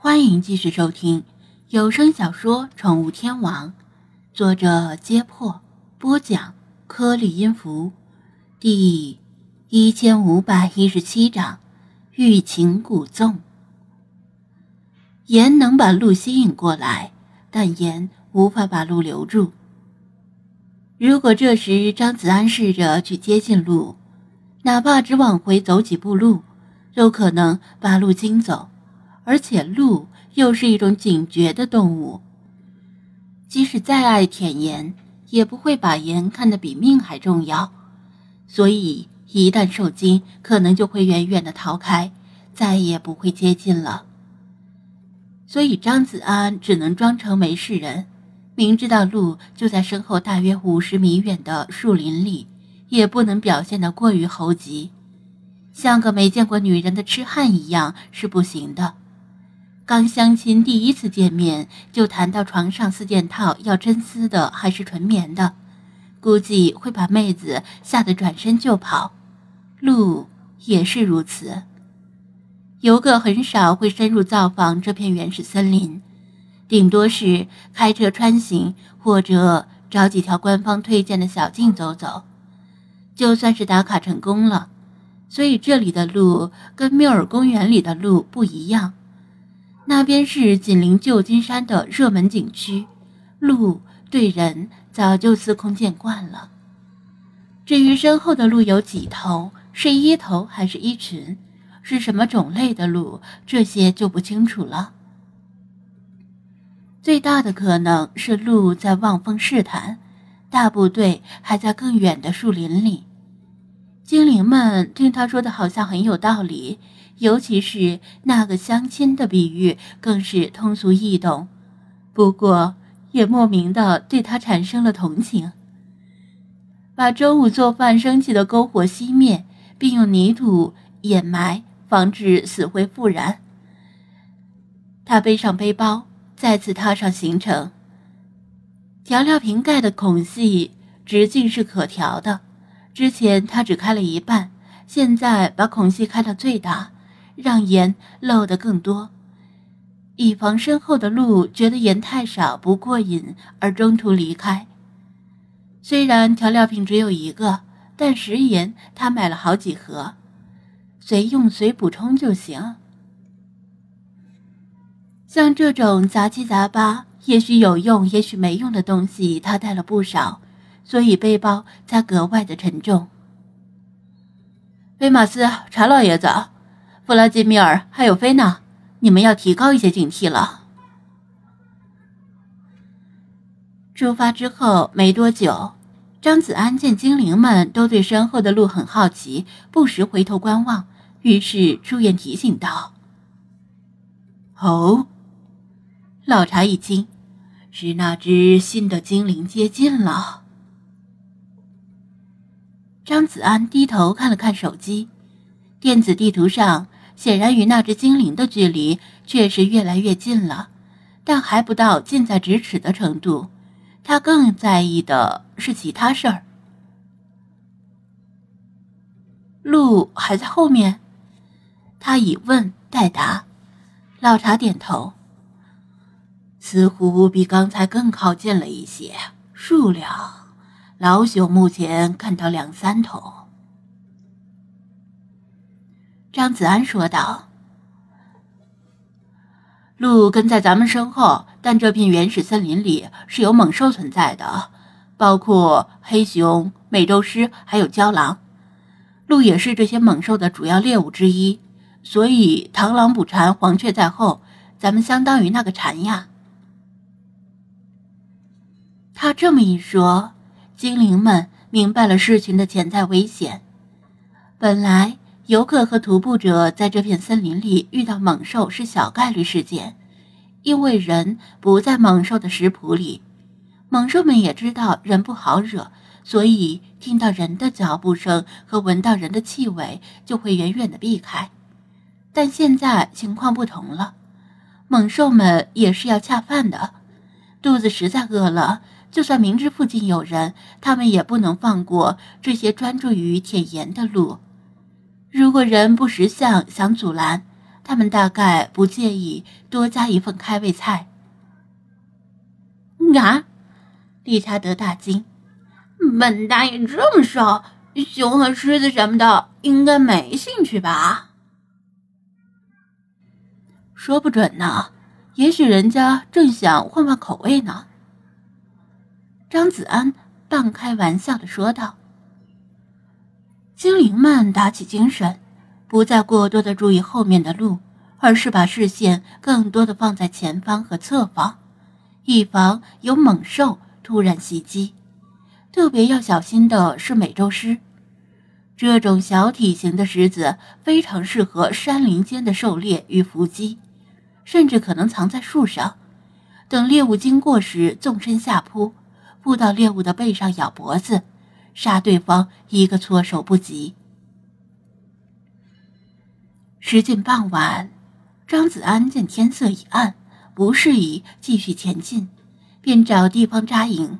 欢迎继续收听有声小说《宠物天王》，作者：揭破，播讲：颗粒音符，第一千五百一十七章：欲擒故纵。盐能把鹿吸引过来，但盐无法把鹿留住。如果这时张子安试着去接近鹿，哪怕只往回走几步路，都可能把鹿惊走。而且鹿又是一种警觉的动物，即使再爱舔盐，也不会把盐看得比命还重要。所以一旦受惊，可能就会远远的逃开，再也不会接近了。所以张子安只能装成没事人，明知道鹿就在身后大约五十米远的树林里，也不能表现得过于猴急，像个没见过女人的痴汉一样是不行的。刚相亲第一次见面就谈到床上四件套要真丝的还是纯棉的，估计会把妹子吓得转身就跑。路也是如此。游客很少会深入造访这片原始森林，顶多是开车穿行或者找几条官方推荐的小径走走，就算是打卡成功了。所以这里的路跟缪尔公园里的路不一样。那边是紧邻旧金山的热门景区，鹿对人早就司空见惯了。至于身后的鹿有几头，是一头还是一群，是什么种类的鹿，这些就不清楚了。最大的可能是鹿在望风试探，大部队还在更远的树林里。精灵们听他说的好像很有道理。尤其是那个相亲的比喻，更是通俗易懂，不过也莫名的对他产生了同情。把中午做饭升起的篝火熄灭，并用泥土掩埋，防止死灰复燃。他背上背包，再次踏上行程。调料瓶盖的孔隙直径是可调的，之前他只开了一半，现在把孔隙开到最大。让盐漏得更多，以防身后的鹿觉得盐太少不过瘾而中途离开。虽然调料品只有一个，但食盐他买了好几盒，随用随补充就行。像这种杂七杂八、也许有用也许没用的东西，他带了不少，所以背包才格外的沉重。威马斯，查老爷子。弗拉基米尔还有菲娜，你们要提高一些警惕了。出发之后没多久，张子安见精灵们都对身后的路很好奇，不时回头观望，于是出言提醒道：“哦。”老茶一惊，是那只新的精灵接近了。张子安低头看了看手机，电子地图上。显然与那只精灵的距离确实越来越近了，但还不到近在咫尺的程度。他更在意的是其他事儿。路还在后面，他以问代答。老茶点头，似乎比刚才更靠近了一些。数量，老朽目前看到两三头。张子安说道：“鹿跟在咱们身后，但这片原始森林里是有猛兽存在的，包括黑熊、美洲狮，还有郊狼。鹿也是这些猛兽的主要猎物之一，所以螳螂捕蝉，黄雀在后，咱们相当于那个蝉呀。”他这么一说，精灵们明白了事情的潜在危险。本来。游客和徒步者在这片森林里遇到猛兽是小概率事件，因为人不在猛兽的食谱里。猛兽们也知道人不好惹，所以听到人的脚步声和闻到人的气味就会远远的避开。但现在情况不同了，猛兽们也是要恰饭的，肚子实在饿了，就算明知附近有人，他们也不能放过这些专注于舔盐的鹿。如果人不识相，想阻拦，他们大概不介意多加一份开胃菜。啊！理查德大惊：“本大爷这么瘦，熊和狮子什么的应该没兴趣吧？”说不准呢，也许人家正想换换口味呢。张子安半开玩笑的说道。精灵们打起精神，不再过多的注意后面的路，而是把视线更多的放在前方和侧方，以防有猛兽突然袭击。特别要小心的是美洲狮，这种小体型的狮子非常适合山林间的狩猎与伏击，甚至可能藏在树上，等猎物经过时纵身下扑，扑到猎物的背上咬脖子。杀对方一个措手不及。时近傍晚，张子安见天色已暗，不适宜继续前进，便找地方扎营。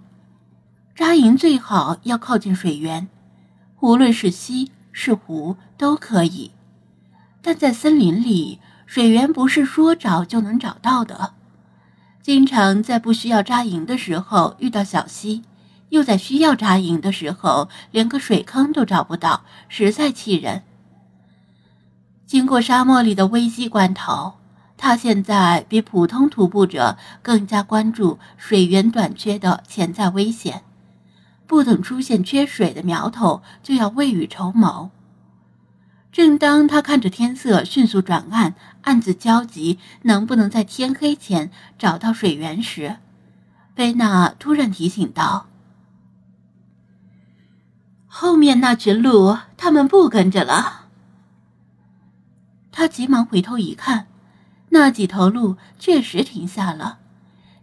扎营最好要靠近水源，无论是溪是湖都可以。但在森林里，水源不是说找就能找到的，经常在不需要扎营的时候遇到小溪。又在需要扎营的时候，连个水坑都找不到，实在气人。经过沙漠里的危机关头，他现在比普通徒步者更加关注水源短缺的潜在危险，不等出现缺水的苗头，就要未雨绸缪。正当他看着天色迅速转暗，暗自焦急能不能在天黑前找到水源时，贝娜突然提醒道。后面那群鹿，他们不跟着了。他急忙回头一看，那几头鹿确实停下了，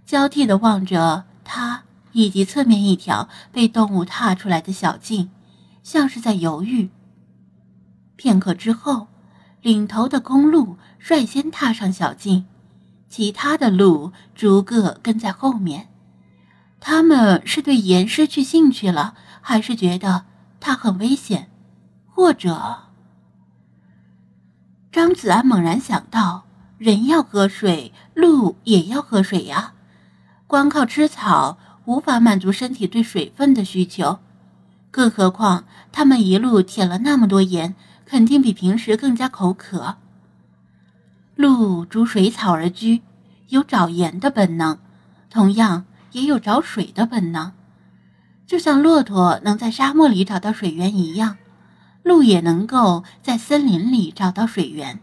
交替的望着他以及侧面一条被动物踏出来的小径，像是在犹豫。片刻之后，领头的公鹿率先踏上小径，其他的鹿逐个跟在后面。他们是对盐失去兴趣了，还是觉得？它很危险，或者……张子安猛然想到，人要喝水，鹿也要喝水呀。光靠吃草无法满足身体对水分的需求，更何况他们一路舔了那么多盐，肯定比平时更加口渴。鹿逐水草而居，有找盐的本能，同样也有找水的本能。就像骆驼能在沙漠里找到水源一样，鹿也能够在森林里找到水源。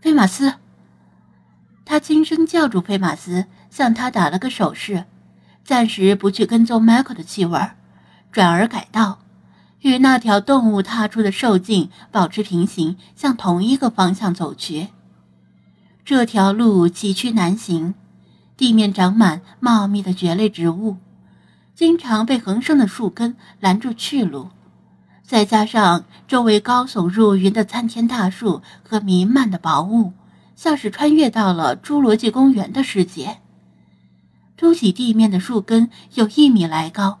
菲马斯，他轻声叫住菲马斯，向他打了个手势，暂时不去跟踪迈克的气味，转而改道，与那条动物踏出的兽径保持平行，向同一个方向走去。这条路崎岖难行。地面长满茂密的蕨类植物，经常被横生的树根拦住去路，再加上周围高耸入云的参天大树和弥漫的薄雾，像是穿越到了侏罗纪公园的世界。凸起地面的树根有一米来高，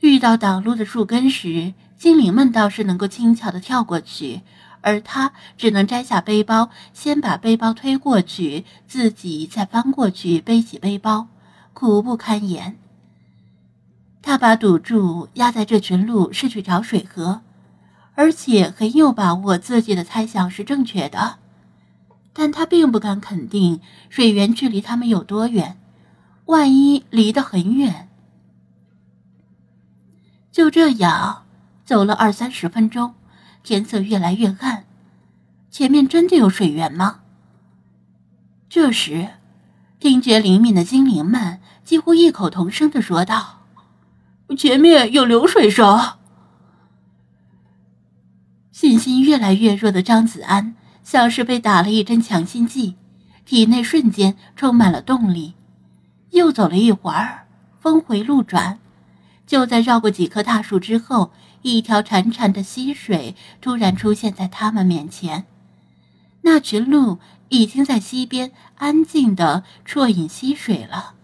遇到挡路的树根时，精灵们倒是能够轻巧地跳过去。而他只能摘下背包，先把背包推过去，自己再翻过去背起背包，苦不堪言。他把赌注压在这群鹿是去找水喝，而且很有把握自己的猜想是正确的，但他并不敢肯定水源距离他们有多远，万一离得很远。就这样走了二三十分钟。天色越来越暗，前面真的有水源吗？这时，听觉灵敏的精灵们几乎异口同声的说道：“前面有流水声。”信心越来越弱的张子安像是被打了一针强心剂，体内瞬间充满了动力。又走了一会儿，峰回路转，就在绕过几棵大树之后。一条潺潺的溪水突然出现在他们面前，那群鹿已经在溪边安静的啜饮溪水了。